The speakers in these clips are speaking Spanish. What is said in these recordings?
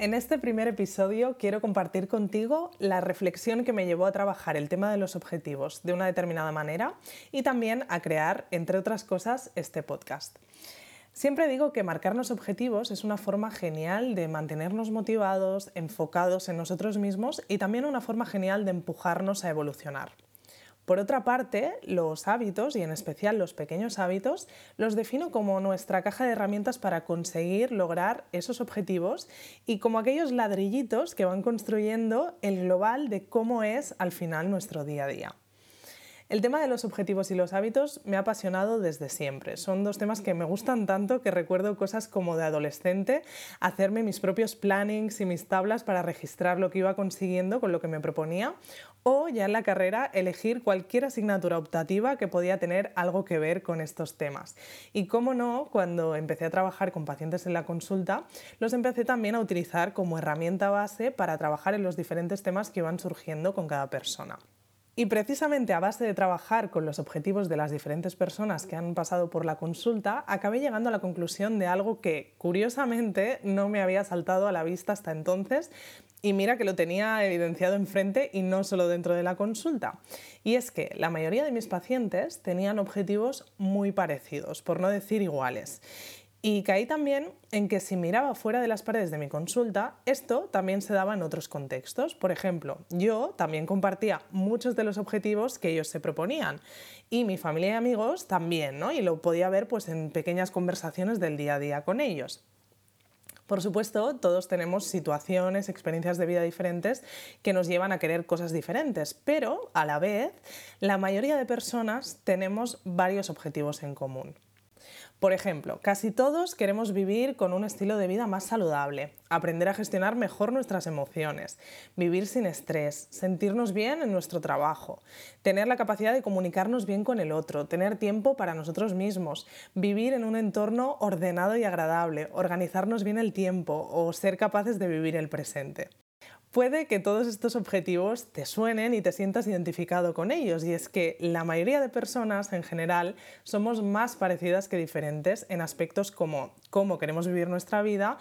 En este primer episodio quiero compartir contigo la reflexión que me llevó a trabajar el tema de los objetivos de una determinada manera y también a crear, entre otras cosas, este podcast. Siempre digo que marcarnos objetivos es una forma genial de mantenernos motivados, enfocados en nosotros mismos y también una forma genial de empujarnos a evolucionar. Por otra parte, los hábitos, y en especial los pequeños hábitos, los defino como nuestra caja de herramientas para conseguir lograr esos objetivos y como aquellos ladrillitos que van construyendo el global de cómo es al final nuestro día a día. El tema de los objetivos y los hábitos me ha apasionado desde siempre. Son dos temas que me gustan tanto que recuerdo cosas como de adolescente, hacerme mis propios plannings y mis tablas para registrar lo que iba consiguiendo con lo que me proponía, o ya en la carrera elegir cualquier asignatura optativa que podía tener algo que ver con estos temas. Y cómo no, cuando empecé a trabajar con pacientes en la consulta, los empecé también a utilizar como herramienta base para trabajar en los diferentes temas que iban surgiendo con cada persona. Y precisamente a base de trabajar con los objetivos de las diferentes personas que han pasado por la consulta, acabé llegando a la conclusión de algo que curiosamente no me había saltado a la vista hasta entonces y mira que lo tenía evidenciado enfrente y no solo dentro de la consulta. Y es que la mayoría de mis pacientes tenían objetivos muy parecidos, por no decir iguales. Y caí también en que si miraba fuera de las paredes de mi consulta, esto también se daba en otros contextos. Por ejemplo, yo también compartía muchos de los objetivos que ellos se proponían y mi familia y amigos también, ¿no? Y lo podía ver pues en pequeñas conversaciones del día a día con ellos. Por supuesto, todos tenemos situaciones, experiencias de vida diferentes que nos llevan a querer cosas diferentes, pero a la vez, la mayoría de personas tenemos varios objetivos en común. Por ejemplo, casi todos queremos vivir con un estilo de vida más saludable, aprender a gestionar mejor nuestras emociones, vivir sin estrés, sentirnos bien en nuestro trabajo, tener la capacidad de comunicarnos bien con el otro, tener tiempo para nosotros mismos, vivir en un entorno ordenado y agradable, organizarnos bien el tiempo o ser capaces de vivir el presente. Puede que todos estos objetivos te suenen y te sientas identificado con ellos, y es que la mayoría de personas en general somos más parecidas que diferentes en aspectos como cómo queremos vivir nuestra vida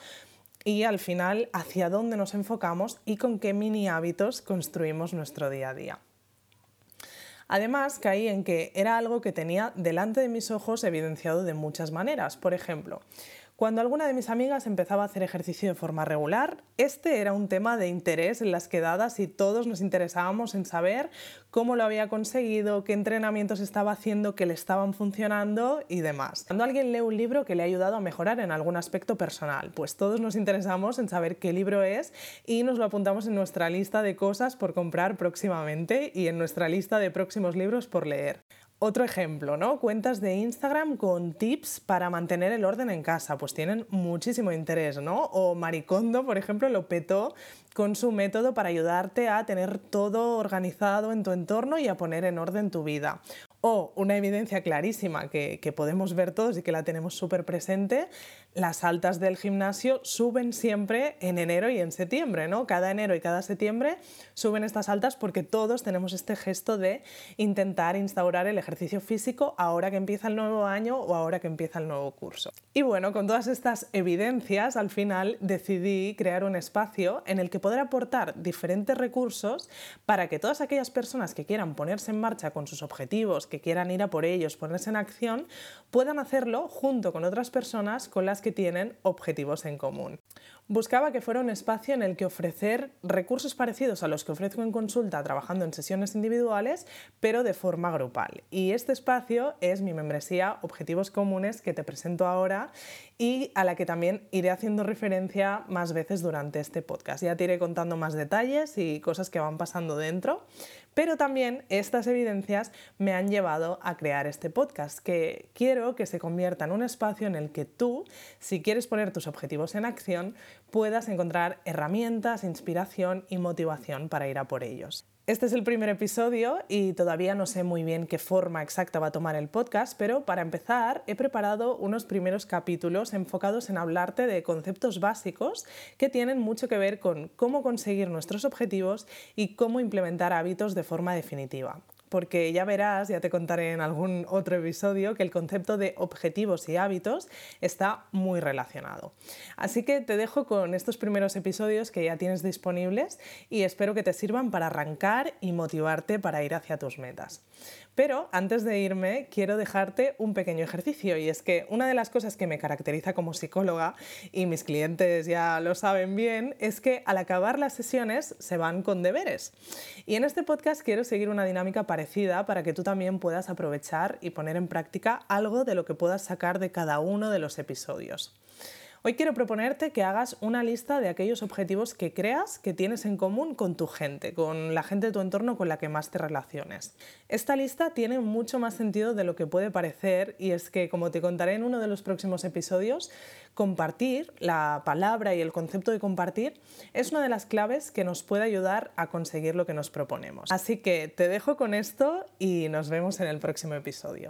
y al final hacia dónde nos enfocamos y con qué mini hábitos construimos nuestro día a día. Además, caí en que era algo que tenía delante de mis ojos evidenciado de muchas maneras. Por ejemplo, cuando alguna de mis amigas empezaba a hacer ejercicio de forma regular, este era un tema de interés en las quedadas y todos nos interesábamos en saber cómo lo había conseguido, qué entrenamientos estaba haciendo, qué le estaban funcionando y demás. Cuando alguien lee un libro que le ha ayudado a mejorar en algún aspecto personal, pues todos nos interesamos en saber qué libro es y nos lo apuntamos en nuestra lista de cosas por comprar próximamente y en nuestra lista de próximos libros por leer. Otro ejemplo, ¿no? Cuentas de Instagram con tips para mantener el orden en casa, pues tienen muchísimo interés, ¿no? O Maricondo, por ejemplo, lo petó con su método para ayudarte a tener todo organizado en tu entorno y a poner en orden tu vida. O una evidencia clarísima que, podemos ver todos y que la tenemos súper presente, las altas del gimnasio suben siempre en enero y en septiembre, ¿no? Cada enero y cada septiembre suben estas altas porque todos tenemos este gesto de intentar instaurar el ejercicio físico ahora que empieza el nuevo año o ahora que empieza el nuevo curso. Y bueno, con todas estas evidencias, al final decidí crear un espacio en el que poder aportar diferentes recursos para que todas aquellas personas que quieran ponerse en marcha con sus objetivos, que quieran ir a por ellos, ponerse en acción, puedan hacerlo junto con otras personas con las que tienen objetivos en común. Buscaba que fuera un espacio en el que ofrecer recursos parecidos a los que ofrezco en consulta trabajando en sesiones individuales, pero de forma grupal. Y este espacio es mi membresía Objetivos Comunes que te presento ahora y a la que también iré haciendo referencia más veces durante este podcast. Ya te iré contando más detalles y cosas que van pasando dentro, pero también estas evidencias me han llevado a crear este podcast, que quiero que se convierta en un espacio en el que tú, si quieres poner tus objetivos en acción, puedas encontrar herramientas, inspiración y motivación para ir a por ellos. Este es el primer episodio y todavía no sé muy bien qué forma exacta va a tomar el podcast, pero para empezar he preparado unos primeros capítulos enfocados en hablarte de conceptos básicos que tienen mucho que ver con cómo conseguir nuestros objetivos y cómo implementar hábitos de forma definitiva porque ya verás, ya te contaré en algún otro episodio, que el concepto de objetivos y hábitos está muy relacionado. Así que te dejo con estos primeros episodios que ya tienes disponibles y espero que te sirvan para arrancar y motivarte para ir hacia tus metas. Pero antes de irme, quiero dejarte un pequeño ejercicio y es que una de las cosas que me caracteriza como psicóloga, y mis clientes ya lo saben bien, es que al acabar las sesiones se van con deberes. Y en este podcast quiero seguir una dinámica parecida para que tú también puedas aprovechar y poner en práctica algo de lo que puedas sacar de cada uno de los episodios. Hoy quiero proponerte que hagas una lista de aquellos objetivos que creas que tienes en común con tu gente, con la gente de tu entorno con la que más te relaciones. Esta lista tiene mucho más sentido de lo que puede parecer y es que, como te contaré en uno de los próximos episodios, compartir, la palabra y el concepto de compartir, es una de las claves que nos puede ayudar a conseguir lo que nos proponemos. Así que te dejo con esto y nos vemos en el próximo episodio.